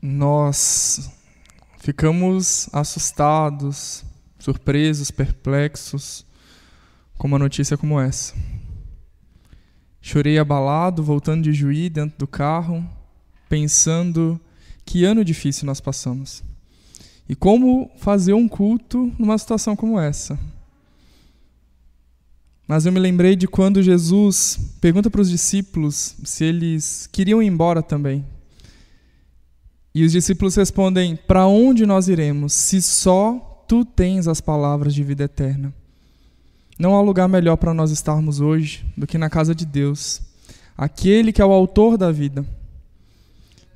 nós ficamos assustados, surpresos, perplexos com uma notícia como essa. Chorei abalado, voltando de Juí, dentro do carro, pensando que ano difícil nós passamos. E como fazer um culto numa situação como essa. Mas eu me lembrei de quando Jesus pergunta para os discípulos se eles queriam ir embora também. E os discípulos respondem: Para onde nós iremos, se só tu tens as palavras de vida eterna? Não há lugar melhor para nós estarmos hoje do que na casa de Deus, aquele que é o autor da vida,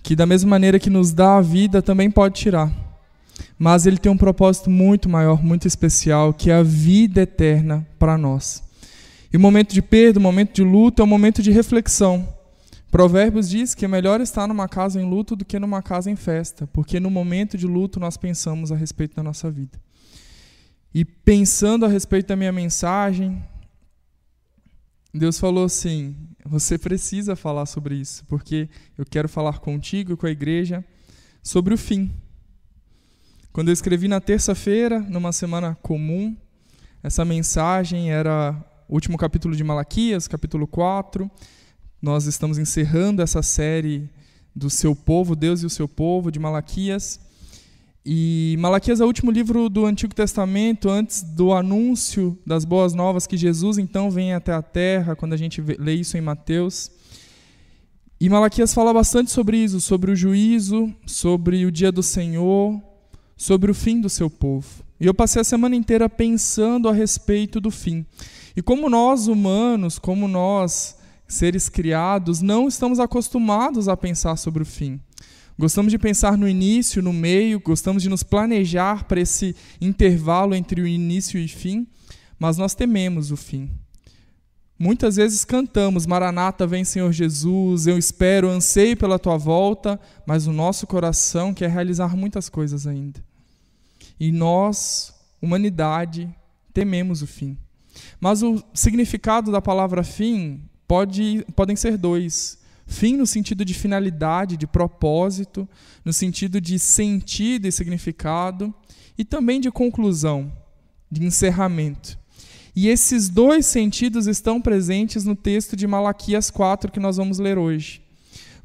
que da mesma maneira que nos dá a vida também pode tirar. Mas ele tem um propósito muito maior, muito especial, que é a vida eterna para nós. E o momento de perda, o momento de luto é um momento de reflexão. Provérbios diz que é melhor estar numa casa em luto do que numa casa em festa, porque no momento de luto nós pensamos a respeito da nossa vida. E pensando a respeito da minha mensagem, Deus falou assim: você precisa falar sobre isso, porque eu quero falar contigo e com a igreja sobre o fim. Quando eu escrevi na terça-feira, numa semana comum, essa mensagem era o último capítulo de Malaquias, capítulo 4. Nós estamos encerrando essa série do seu povo, Deus e o seu povo, de Malaquias. E Malaquias é o último livro do Antigo Testamento antes do anúncio das boas novas que Jesus então vem até a terra, quando a gente lê isso em Mateus. E Malaquias fala bastante sobre isso, sobre o juízo, sobre o dia do Senhor, sobre o fim do seu povo. E eu passei a semana inteira pensando a respeito do fim. E como nós humanos, como nós seres criados, não estamos acostumados a pensar sobre o fim. Gostamos de pensar no início, no meio, gostamos de nos planejar para esse intervalo entre o início e o fim, mas nós tememos o fim. Muitas vezes cantamos: Maranata, vem Senhor Jesus, eu espero, anseio pela tua volta, mas o nosso coração quer realizar muitas coisas ainda. E nós, humanidade, tememos o fim. Mas o significado da palavra fim pode, podem ser dois. Fim no sentido de finalidade, de propósito, no sentido de sentido e significado, e também de conclusão, de encerramento. E esses dois sentidos estão presentes no texto de Malaquias 4 que nós vamos ler hoje.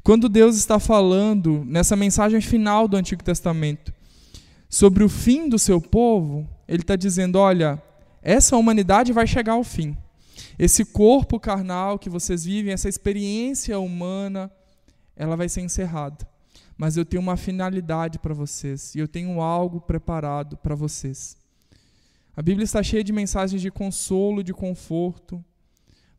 Quando Deus está falando nessa mensagem final do Antigo Testamento sobre o fim do seu povo, ele está dizendo: olha, essa humanidade vai chegar ao fim. Esse corpo carnal que vocês vivem, essa experiência humana, ela vai ser encerrada. Mas eu tenho uma finalidade para vocês e eu tenho algo preparado para vocês. A Bíblia está cheia de mensagens de consolo, de conforto,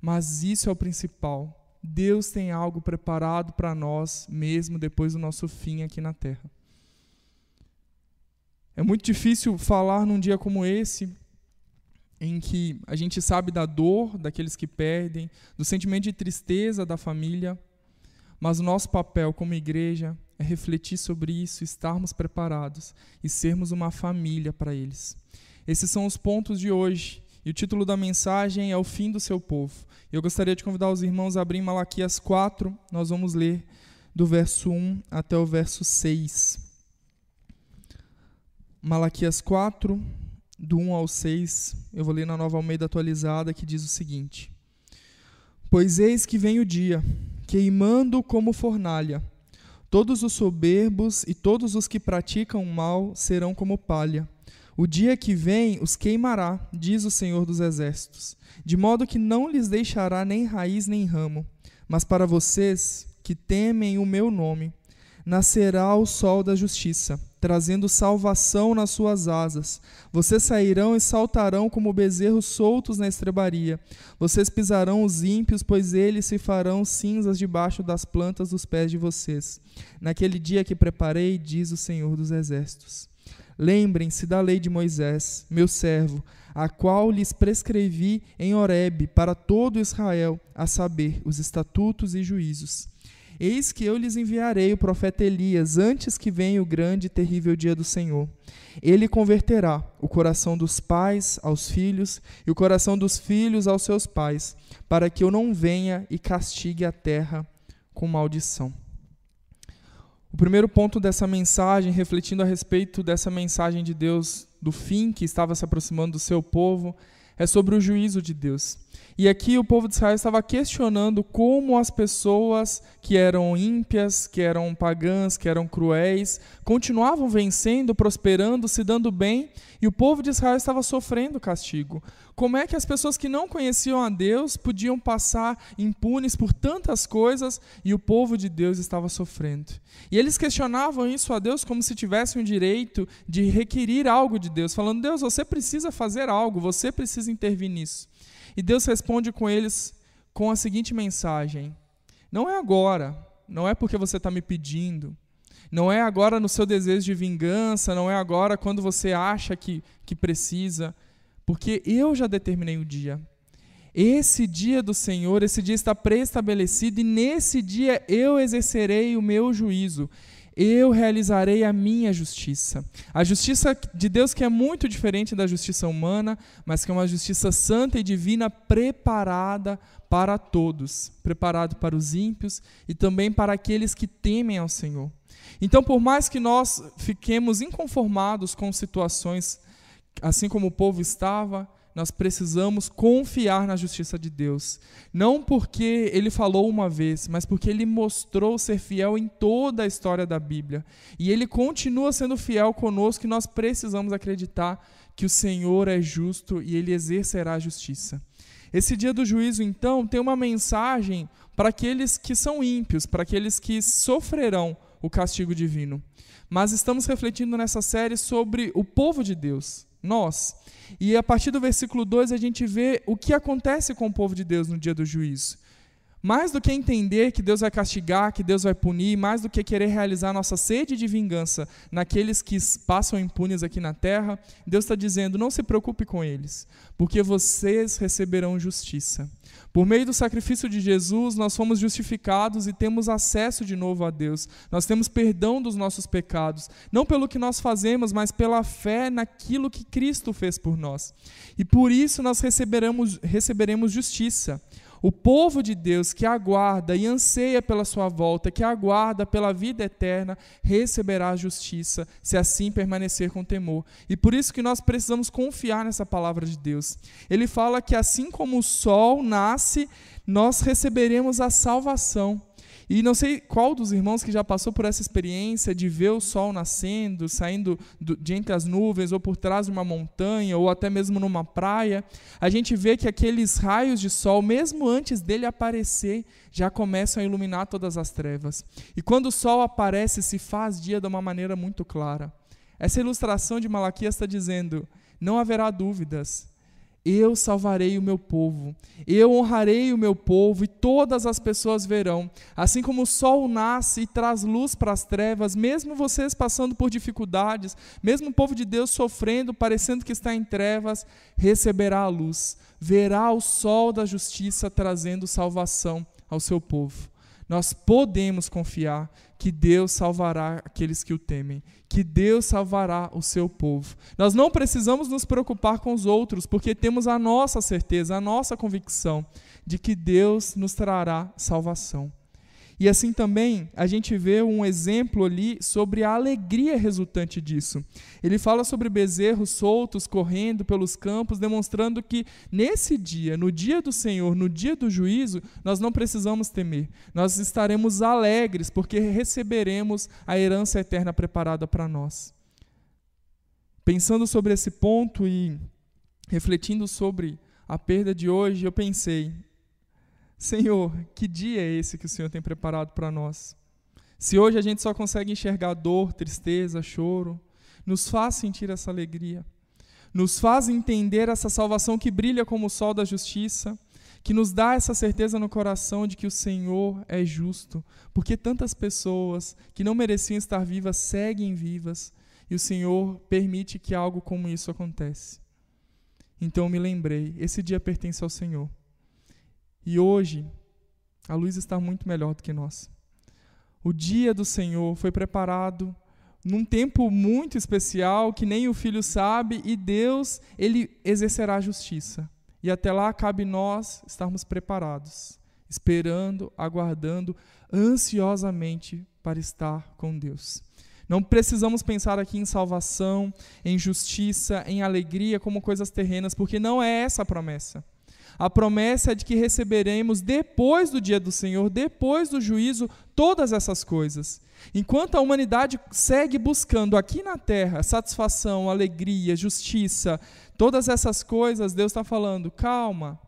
mas isso é o principal. Deus tem algo preparado para nós, mesmo depois do nosso fim aqui na terra. É muito difícil falar num dia como esse, em que a gente sabe da dor daqueles que perdem, do sentimento de tristeza da família, mas o nosso papel como igreja é refletir sobre isso, estarmos preparados e sermos uma família para eles. Esses são os pontos de hoje. E o título da mensagem é O Fim do Seu Povo. Eu gostaria de convidar os irmãos a abrir Malaquias 4. Nós vamos ler do verso 1 até o verso 6. Malaquias 4, do 1 ao 6, eu vou ler na nova Almeida atualizada, que diz o seguinte: Pois eis que vem o dia, queimando como fornalha. Todos os soberbos e todos os que praticam mal serão como palha. O dia que vem os queimará, diz o Senhor dos Exércitos, de modo que não lhes deixará nem raiz nem ramo. Mas para vocês que temem o meu nome, nascerá o sol da justiça trazendo salvação nas suas asas. Vocês sairão e saltarão como bezerros soltos na estrebaria. Vocês pisarão os ímpios, pois eles se farão cinzas debaixo das plantas dos pés de vocês. Naquele dia que preparei, diz o Senhor dos Exércitos. Lembrem-se da lei de Moisés, meu servo, a qual lhes prescrevi em Horebe para todo Israel, a saber, os estatutos e juízos Eis que eu lhes enviarei o profeta Elias antes que venha o grande e terrível dia do Senhor. Ele converterá o coração dos pais aos filhos e o coração dos filhos aos seus pais, para que eu não venha e castigue a terra com maldição. O primeiro ponto dessa mensagem, refletindo a respeito dessa mensagem de Deus do fim que estava se aproximando do seu povo, é sobre o juízo de Deus. E aqui o povo de Israel estava questionando como as pessoas que eram ímpias, que eram pagãs, que eram cruéis, continuavam vencendo, prosperando, se dando bem, e o povo de Israel estava sofrendo castigo. Como é que as pessoas que não conheciam a Deus podiam passar impunes por tantas coisas e o povo de Deus estava sofrendo? E eles questionavam isso a Deus como se tivessem o direito de requerir algo de Deus, falando: Deus, você precisa fazer algo, você precisa intervir nisso. E Deus responde com eles com a seguinte mensagem: Não é agora, não é porque você está me pedindo, não é agora no seu desejo de vingança, não é agora quando você acha que, que precisa, porque eu já determinei o dia. Esse dia do Senhor, esse dia está preestabelecido e nesse dia eu exercerei o meu juízo eu realizarei a minha justiça. A justiça de Deus que é muito diferente da justiça humana, mas que é uma justiça santa e divina preparada para todos, preparado para os ímpios e também para aqueles que temem ao Senhor. Então, por mais que nós fiquemos inconformados com situações assim como o povo estava, nós precisamos confiar na justiça de Deus. Não porque ele falou uma vez, mas porque ele mostrou ser fiel em toda a história da Bíblia. E ele continua sendo fiel conosco e nós precisamos acreditar que o Senhor é justo e ele exercerá a justiça. Esse dia do juízo, então, tem uma mensagem para aqueles que são ímpios, para aqueles que sofrerão o castigo divino. Mas estamos refletindo nessa série sobre o povo de Deus, nós. E a partir do versículo 2 a gente vê o que acontece com o povo de Deus no dia do juízo. Mais do que entender que Deus vai castigar, que Deus vai punir, mais do que querer realizar nossa sede de vingança naqueles que passam impunes aqui na terra, Deus está dizendo: não se preocupe com eles, porque vocês receberão justiça. Por meio do sacrifício de Jesus, nós fomos justificados e temos acesso de novo a Deus. Nós temos perdão dos nossos pecados, não pelo que nós fazemos, mas pela fé naquilo que Cristo fez por nós. E por isso nós receberemos, receberemos justiça. O povo de Deus que aguarda e anseia pela sua volta, que aguarda pela vida eterna, receberá a justiça, se assim permanecer com temor. E por isso que nós precisamos confiar nessa palavra de Deus. Ele fala que assim como o sol nasce, nós receberemos a salvação. E não sei qual dos irmãos que já passou por essa experiência de ver o sol nascendo, saindo do, de entre as nuvens, ou por trás de uma montanha, ou até mesmo numa praia, a gente vê que aqueles raios de sol, mesmo antes dele aparecer, já começam a iluminar todas as trevas. E quando o sol aparece, se faz dia de uma maneira muito clara. Essa ilustração de Malaquias está dizendo: não haverá dúvidas, eu salvarei o meu povo, eu honrarei o meu povo, e todas as pessoas verão. Assim como o sol nasce e traz luz para as trevas, mesmo vocês passando por dificuldades, mesmo o povo de Deus sofrendo, parecendo que está em trevas, receberá a luz, verá o sol da justiça trazendo salvação ao seu povo. Nós podemos confiar que Deus salvará aqueles que o temem, que Deus salvará o seu povo. Nós não precisamos nos preocupar com os outros, porque temos a nossa certeza, a nossa convicção de que Deus nos trará salvação. E assim também a gente vê um exemplo ali sobre a alegria resultante disso. Ele fala sobre bezerros soltos correndo pelos campos, demonstrando que nesse dia, no dia do Senhor, no dia do juízo, nós não precisamos temer. Nós estaremos alegres porque receberemos a herança eterna preparada para nós. Pensando sobre esse ponto e refletindo sobre a perda de hoje, eu pensei, Senhor, que dia é esse que o Senhor tem preparado para nós? Se hoje a gente só consegue enxergar dor, tristeza, choro, nos faz sentir essa alegria, nos faz entender essa salvação que brilha como o sol da justiça, que nos dá essa certeza no coração de que o Senhor é justo, porque tantas pessoas que não mereciam estar vivas seguem vivas e o Senhor permite que algo como isso aconteça. Então me lembrei, esse dia pertence ao Senhor. E hoje, a luz está muito melhor do que nós. O dia do Senhor foi preparado num tempo muito especial que nem o filho sabe e Deus, ele exercerá a justiça. E até lá cabe nós estarmos preparados, esperando, aguardando ansiosamente para estar com Deus. Não precisamos pensar aqui em salvação, em justiça, em alegria como coisas terrenas, porque não é essa a promessa. A promessa é de que receberemos depois do dia do Senhor, depois do juízo, todas essas coisas. Enquanto a humanidade segue buscando aqui na terra satisfação, alegria, justiça, todas essas coisas, Deus está falando: calma,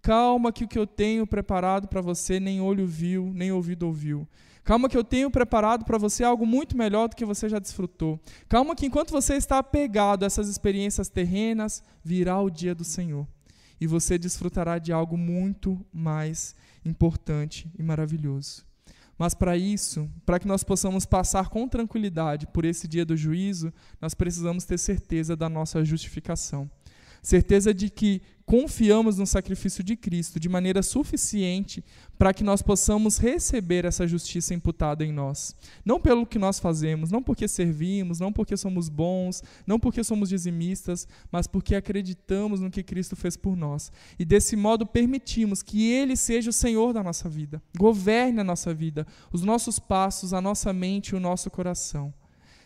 calma, que o que eu tenho preparado para você nem olho viu, nem ouvido ouviu. Calma, que eu tenho preparado para você algo muito melhor do que você já desfrutou. Calma, que enquanto você está apegado a essas experiências terrenas, virá o dia do Senhor e você desfrutará de algo muito mais importante e maravilhoso. Mas para isso, para que nós possamos passar com tranquilidade por esse dia do juízo, nós precisamos ter certeza da nossa justificação. Certeza de que confiamos no sacrifício de Cristo de maneira suficiente para que nós possamos receber essa justiça imputada em nós. Não pelo que nós fazemos, não porque servimos, não porque somos bons, não porque somos dizimistas, mas porque acreditamos no que Cristo fez por nós. E desse modo permitimos que Ele seja o Senhor da nossa vida, governe a nossa vida, os nossos passos, a nossa mente e o nosso coração.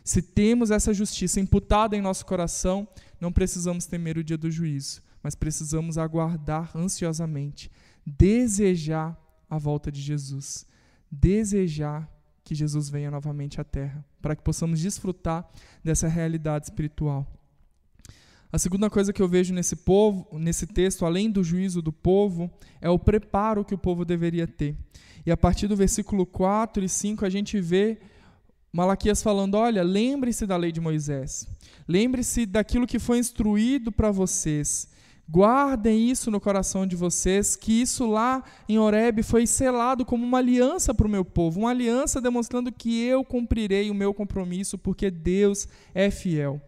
Se temos essa justiça imputada em nosso coração, não precisamos temer o dia do juízo, mas precisamos aguardar ansiosamente, desejar a volta de Jesus, desejar que Jesus venha novamente à terra, para que possamos desfrutar dessa realidade espiritual. A segunda coisa que eu vejo nesse povo, nesse texto, além do juízo do povo, é o preparo que o povo deveria ter. E a partir do versículo 4 e 5 a gente vê Malaquias falando: olha, lembre-se da lei de Moisés, lembre-se daquilo que foi instruído para vocês. Guardem isso no coração de vocês, que isso lá em Horeb foi selado como uma aliança para o meu povo, uma aliança demonstrando que eu cumprirei o meu compromisso, porque Deus é fiel.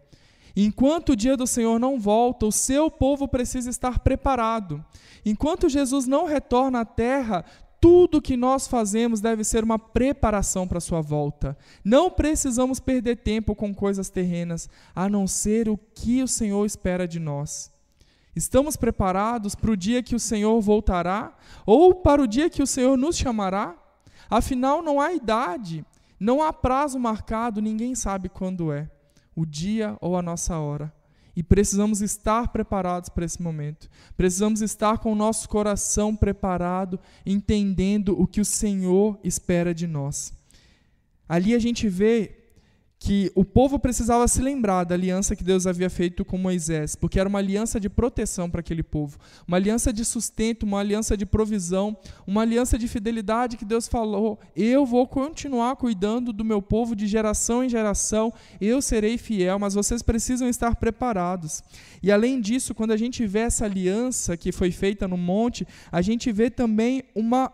Enquanto o dia do Senhor não volta, o seu povo precisa estar preparado. Enquanto Jesus não retorna à terra, tudo que nós fazemos deve ser uma preparação para a sua volta. Não precisamos perder tempo com coisas terrenas, a não ser o que o Senhor espera de nós. Estamos preparados para o dia que o Senhor voltará ou para o dia que o Senhor nos chamará? Afinal, não há idade, não há prazo marcado, ninguém sabe quando é o dia ou a nossa hora. E precisamos estar preparados para esse momento. Precisamos estar com o nosso coração preparado, entendendo o que o Senhor espera de nós. Ali a gente vê que o povo precisava se lembrar da aliança que Deus havia feito com Moisés, porque era uma aliança de proteção para aquele povo, uma aliança de sustento, uma aliança de provisão, uma aliança de fidelidade que Deus falou: eu vou continuar cuidando do meu povo de geração em geração, eu serei fiel, mas vocês precisam estar preparados. E além disso, quando a gente vê essa aliança que foi feita no monte, a gente vê também uma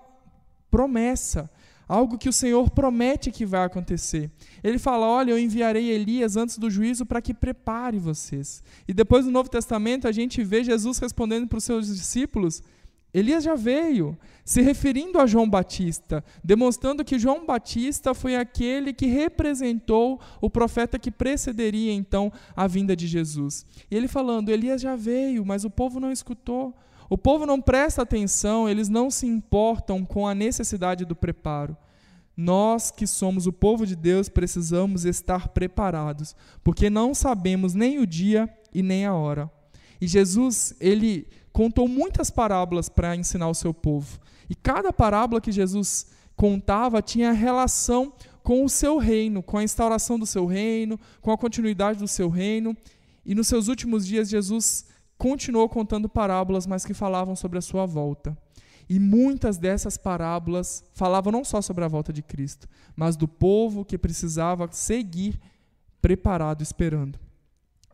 promessa algo que o Senhor promete que vai acontecer. Ele fala: Olha, eu enviarei Elias antes do juízo para que prepare vocês. E depois no Novo Testamento a gente vê Jesus respondendo para os seus discípulos: Elias já veio, se referindo a João Batista, demonstrando que João Batista foi aquele que representou o profeta que precederia então a vinda de Jesus. E ele falando: Elias já veio, mas o povo não escutou. O povo não presta atenção, eles não se importam com a necessidade do preparo. Nós que somos o povo de Deus precisamos estar preparados, porque não sabemos nem o dia e nem a hora. E Jesus, ele contou muitas parábolas para ensinar o seu povo. E cada parábola que Jesus contava tinha relação com o seu reino, com a instauração do seu reino, com a continuidade do seu reino. E nos seus últimos dias, Jesus continuou contando parábolas, mas que falavam sobre a sua volta. E muitas dessas parábolas falavam não só sobre a volta de Cristo, mas do povo que precisava seguir preparado, esperando.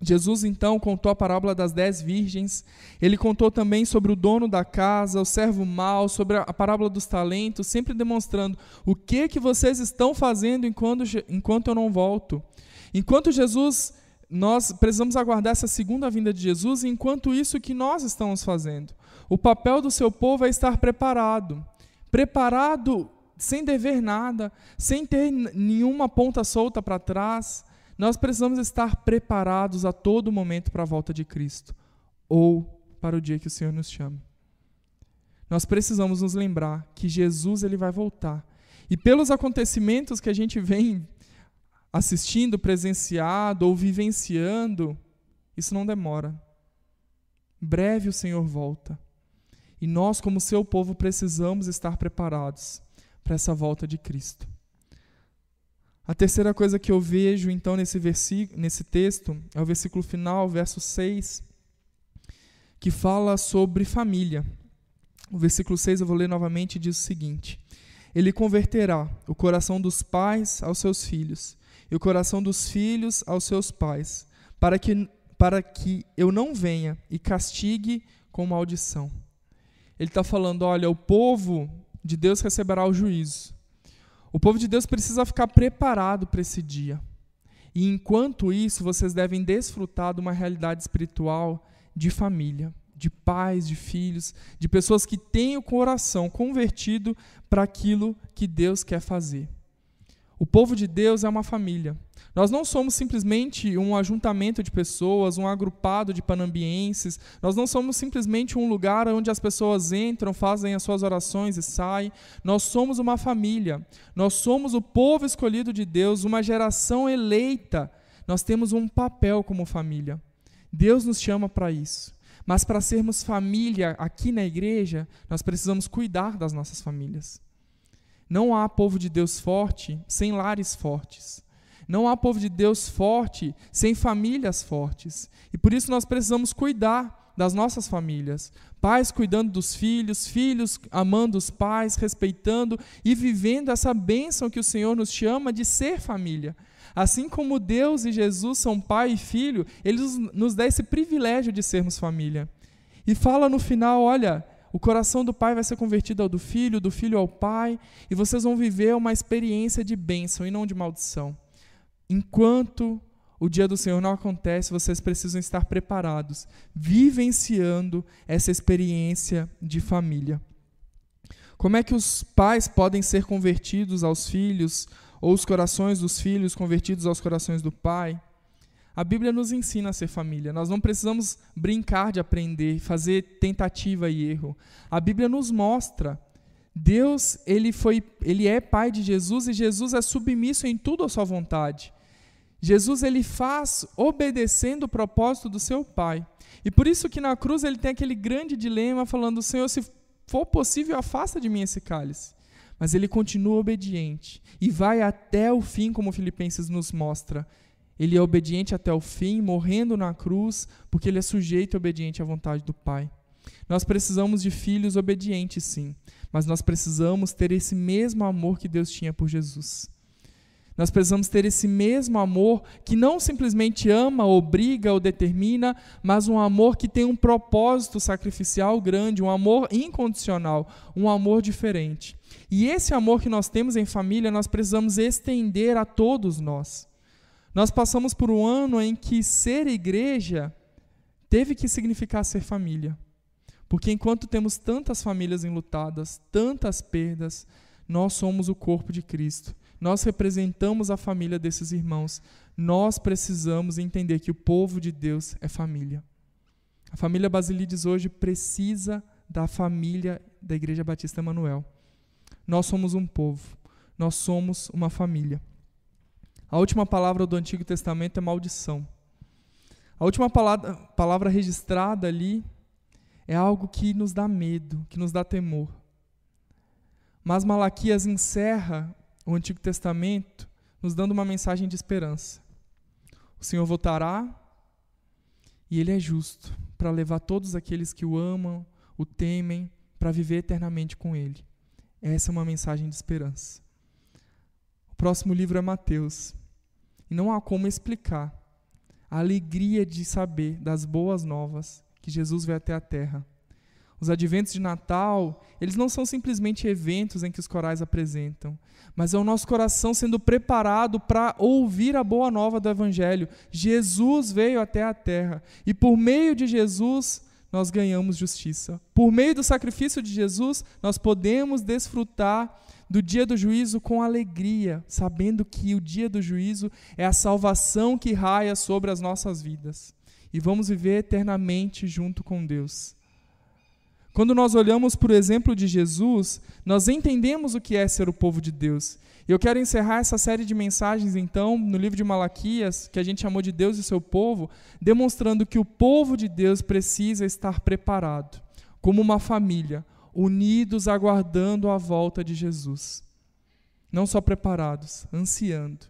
Jesus então contou a parábola das dez virgens, ele contou também sobre o dono da casa, o servo mau, sobre a parábola dos talentos, sempre demonstrando o que que vocês estão fazendo enquanto, enquanto eu não volto. Enquanto Jesus nós precisamos aguardar essa segunda vinda de Jesus, e enquanto isso, que nós estamos fazendo? O papel do seu povo é estar preparado. Preparado sem dever nada, sem ter nenhuma ponta solta para trás. Nós precisamos estar preparados a todo momento para a volta de Cristo ou para o dia que o Senhor nos chame. nós precisamos nos lembrar que Jesus ele vai voltar. E pelos acontecimentos que a gente vem assistindo, presenciado ou vivenciando, isso não demora. Breve o Senhor volta. E nós, como seu povo, precisamos estar preparados para essa volta de Cristo. A terceira coisa que eu vejo, então, nesse, versículo, nesse texto, é o versículo final, verso 6, que fala sobre família. O versículo 6 eu vou ler novamente diz o seguinte: Ele converterá o coração dos pais aos seus filhos, e o coração dos filhos aos seus pais, para que, para que eu não venha e castigue com maldição. Ele está falando: olha, o povo de Deus receberá o juízo. O povo de Deus precisa ficar preparado para esse dia. E enquanto isso, vocês devem desfrutar de uma realidade espiritual de família, de pais, de filhos, de pessoas que têm o coração convertido para aquilo que Deus quer fazer. O povo de Deus é uma família. Nós não somos simplesmente um ajuntamento de pessoas, um agrupado de panambienses. Nós não somos simplesmente um lugar onde as pessoas entram, fazem as suas orações e saem. Nós somos uma família. Nós somos o povo escolhido de Deus, uma geração eleita. Nós temos um papel como família. Deus nos chama para isso. Mas para sermos família aqui na igreja, nós precisamos cuidar das nossas famílias. Não há povo de Deus forte sem lares fortes. Não há povo de Deus forte sem famílias fortes. E por isso nós precisamos cuidar das nossas famílias. Pais cuidando dos filhos, filhos amando os pais, respeitando e vivendo essa bênção que o Senhor nos chama de ser família. Assim como Deus e Jesus são pai e filho, Ele nos dá esse privilégio de sermos família. E fala no final: olha, o coração do pai vai ser convertido ao do filho, do filho ao pai, e vocês vão viver uma experiência de bênção e não de maldição. Enquanto o dia do Senhor não acontece, vocês precisam estar preparados, vivenciando essa experiência de família. Como é que os pais podem ser convertidos aos filhos, ou os corações dos filhos convertidos aos corações do pai? A Bíblia nos ensina a ser família. Nós não precisamos brincar de aprender, fazer tentativa e erro. A Bíblia nos mostra Deus, ele foi, ele é pai de Jesus e Jesus é submisso em tudo à sua vontade. Jesus ele faz obedecendo o propósito do seu Pai. E por isso que na cruz ele tem aquele grande dilema falando: "Senhor, se for possível, afasta de mim esse cálice". Mas ele continua obediente e vai até o fim, como Filipenses nos mostra. Ele é obediente até o fim, morrendo na cruz, porque ele é sujeito e obediente à vontade do Pai. Nós precisamos de filhos obedientes, sim, mas nós precisamos ter esse mesmo amor que Deus tinha por Jesus. Nós precisamos ter esse mesmo amor que não simplesmente ama, obriga ou determina, mas um amor que tem um propósito sacrificial grande, um amor incondicional, um amor diferente. E esse amor que nós temos em família, nós precisamos estender a todos nós. Nós passamos por um ano em que ser igreja teve que significar ser família. Porque enquanto temos tantas famílias enlutadas, tantas perdas, nós somos o corpo de Cristo. Nós representamos a família desses irmãos. Nós precisamos entender que o povo de Deus é família. A família Basilides hoje precisa da família da Igreja Batista Emanuel. Nós somos um povo. Nós somos uma família. A última palavra do Antigo Testamento é maldição. A última palavra, palavra registrada ali é algo que nos dá medo, que nos dá temor. Mas Malaquias encerra o Antigo Testamento nos dando uma mensagem de esperança. O Senhor voltará e Ele é justo para levar todos aqueles que o amam, o temem, para viver eternamente com Ele. Essa é uma mensagem de esperança. O próximo livro é Mateus. E não há como explicar a alegria de saber das boas novas que Jesus veio até a terra os adventos de Natal, eles não são simplesmente eventos em que os corais apresentam, mas é o nosso coração sendo preparado para ouvir a boa nova do Evangelho. Jesus veio até a terra e por meio de Jesus nós ganhamos justiça. Por meio do sacrifício de Jesus, nós podemos desfrutar do dia do juízo com alegria, sabendo que o dia do juízo é a salvação que raia sobre as nossas vidas. E vamos viver eternamente junto com Deus. Quando nós olhamos para o exemplo de Jesus, nós entendemos o que é ser o povo de Deus. E eu quero encerrar essa série de mensagens, então, no livro de Malaquias, que a gente chamou de Deus e seu povo, demonstrando que o povo de Deus precisa estar preparado, como uma família, unidos aguardando a volta de Jesus. Não só preparados, ansiando,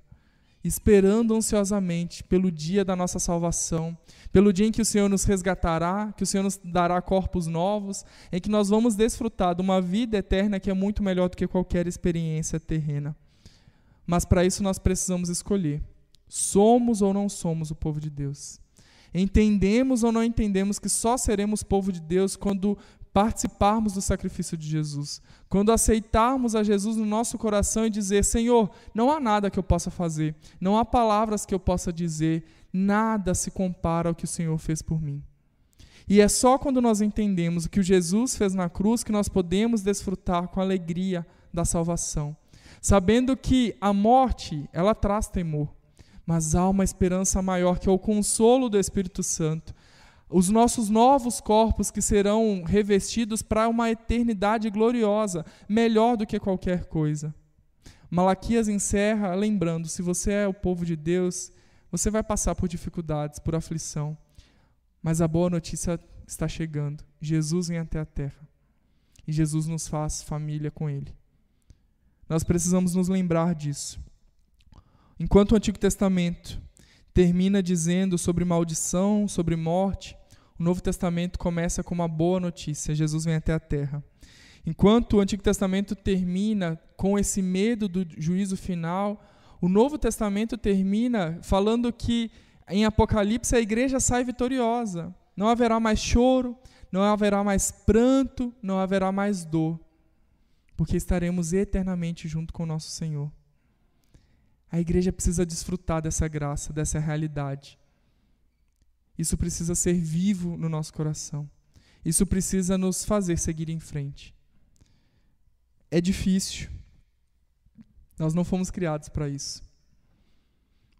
esperando ansiosamente pelo dia da nossa salvação, pelo dia em que o Senhor nos resgatará, que o Senhor nos dará corpos novos, em que nós vamos desfrutar de uma vida eterna que é muito melhor do que qualquer experiência terrena. Mas para isso nós precisamos escolher: somos ou não somos o povo de Deus? Entendemos ou não entendemos que só seremos povo de Deus quando participarmos do sacrifício de Jesus, quando aceitarmos a Jesus no nosso coração e dizer: Senhor, não há nada que eu possa fazer, não há palavras que eu possa dizer, nada se compara ao que o Senhor fez por mim. E é só quando nós entendemos o que o Jesus fez na cruz que nós podemos desfrutar com alegria da salvação sabendo que a morte, ela traz temor, mas há uma esperança maior que é o consolo do Espírito Santo. Os nossos novos corpos que serão revestidos para uma eternidade gloriosa, melhor do que qualquer coisa. Malaquias encerra lembrando: se você é o povo de Deus, você vai passar por dificuldades, por aflição. Mas a boa notícia está chegando. Jesus vem até a terra. E Jesus nos faz família com Ele. Nós precisamos nos lembrar disso. Enquanto o Antigo Testamento termina dizendo sobre maldição, sobre morte, o Novo Testamento começa com uma boa notícia: Jesus vem até a terra. Enquanto o Antigo Testamento termina com esse medo do juízo final, o Novo Testamento termina falando que em Apocalipse a igreja sai vitoriosa. Não haverá mais choro, não haverá mais pranto, não haverá mais dor porque estaremos eternamente junto com o nosso Senhor. A igreja precisa desfrutar dessa graça, dessa realidade. Isso precisa ser vivo no nosso coração. Isso precisa nos fazer seguir em frente. É difícil. Nós não fomos criados para isso.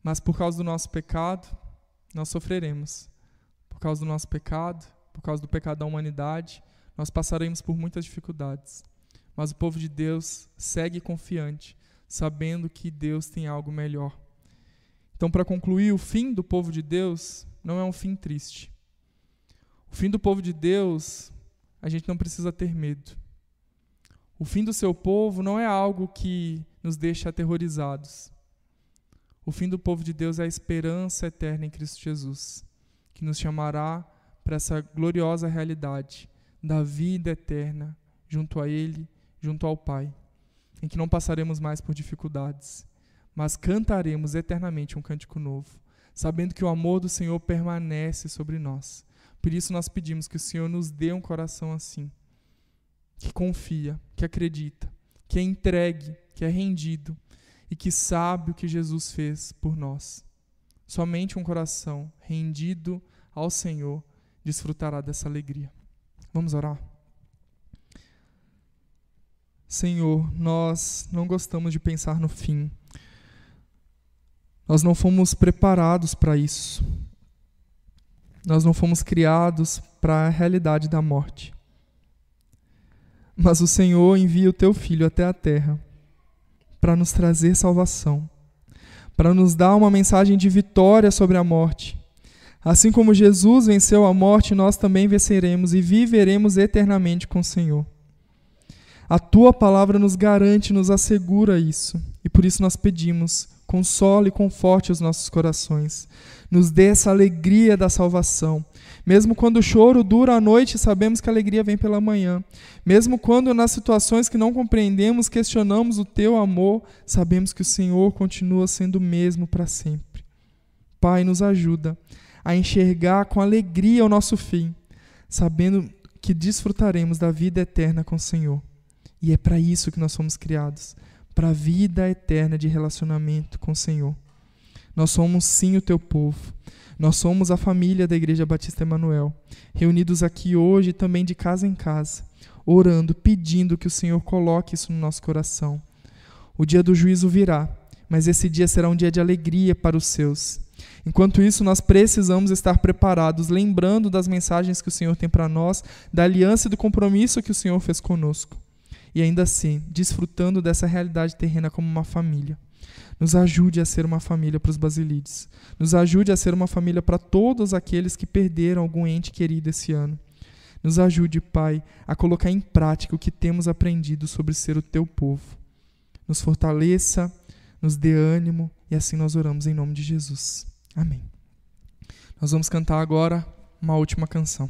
Mas por causa do nosso pecado, nós sofreremos. Por causa do nosso pecado, por causa do pecado da humanidade, nós passaremos por muitas dificuldades. Mas o povo de Deus segue confiante, sabendo que Deus tem algo melhor. Então, para concluir, o fim do povo de Deus não é um fim triste. O fim do povo de Deus, a gente não precisa ter medo. O fim do seu povo não é algo que nos deixa aterrorizados. O fim do povo de Deus é a esperança eterna em Cristo Jesus, que nos chamará para essa gloriosa realidade da vida eterna junto a Ele junto ao Pai, em que não passaremos mais por dificuldades, mas cantaremos eternamente um cântico novo, sabendo que o amor do Senhor permanece sobre nós. Por isso nós pedimos que o Senhor nos dê um coração assim, que confia, que acredita, que é entregue, que é rendido e que sabe o que Jesus fez por nós. Somente um coração rendido ao Senhor desfrutará dessa alegria. Vamos orar? Senhor, nós não gostamos de pensar no fim. Nós não fomos preparados para isso. Nós não fomos criados para a realidade da morte. Mas o Senhor envia o teu filho até a terra para nos trazer salvação, para nos dar uma mensagem de vitória sobre a morte. Assim como Jesus venceu a morte, nós também venceremos e viveremos eternamente com o Senhor. A tua palavra nos garante, nos assegura isso. E por isso nós pedimos, console e conforte os nossos corações. Nos dê essa alegria da salvação. Mesmo quando o choro dura a noite, sabemos que a alegria vem pela manhã. Mesmo quando nas situações que não compreendemos, questionamos o teu amor, sabemos que o Senhor continua sendo o mesmo para sempre. Pai, nos ajuda a enxergar com alegria o nosso fim, sabendo que desfrutaremos da vida eterna com o Senhor. E é para isso que nós fomos criados para a vida eterna de relacionamento com o Senhor. Nós somos sim o teu povo. Nós somos a família da Igreja Batista Emanuel, reunidos aqui hoje também de casa em casa, orando, pedindo que o Senhor coloque isso no nosso coração. O dia do juízo virá, mas esse dia será um dia de alegria para os seus. Enquanto isso, nós precisamos estar preparados, lembrando das mensagens que o Senhor tem para nós, da aliança e do compromisso que o Senhor fez conosco. E ainda assim, desfrutando dessa realidade terrena como uma família. Nos ajude a ser uma família para os basilides. Nos ajude a ser uma família para todos aqueles que perderam algum ente querido esse ano. Nos ajude, Pai, a colocar em prática o que temos aprendido sobre ser o teu povo. Nos fortaleça, nos dê ânimo e assim nós oramos em nome de Jesus. Amém. Nós vamos cantar agora uma última canção.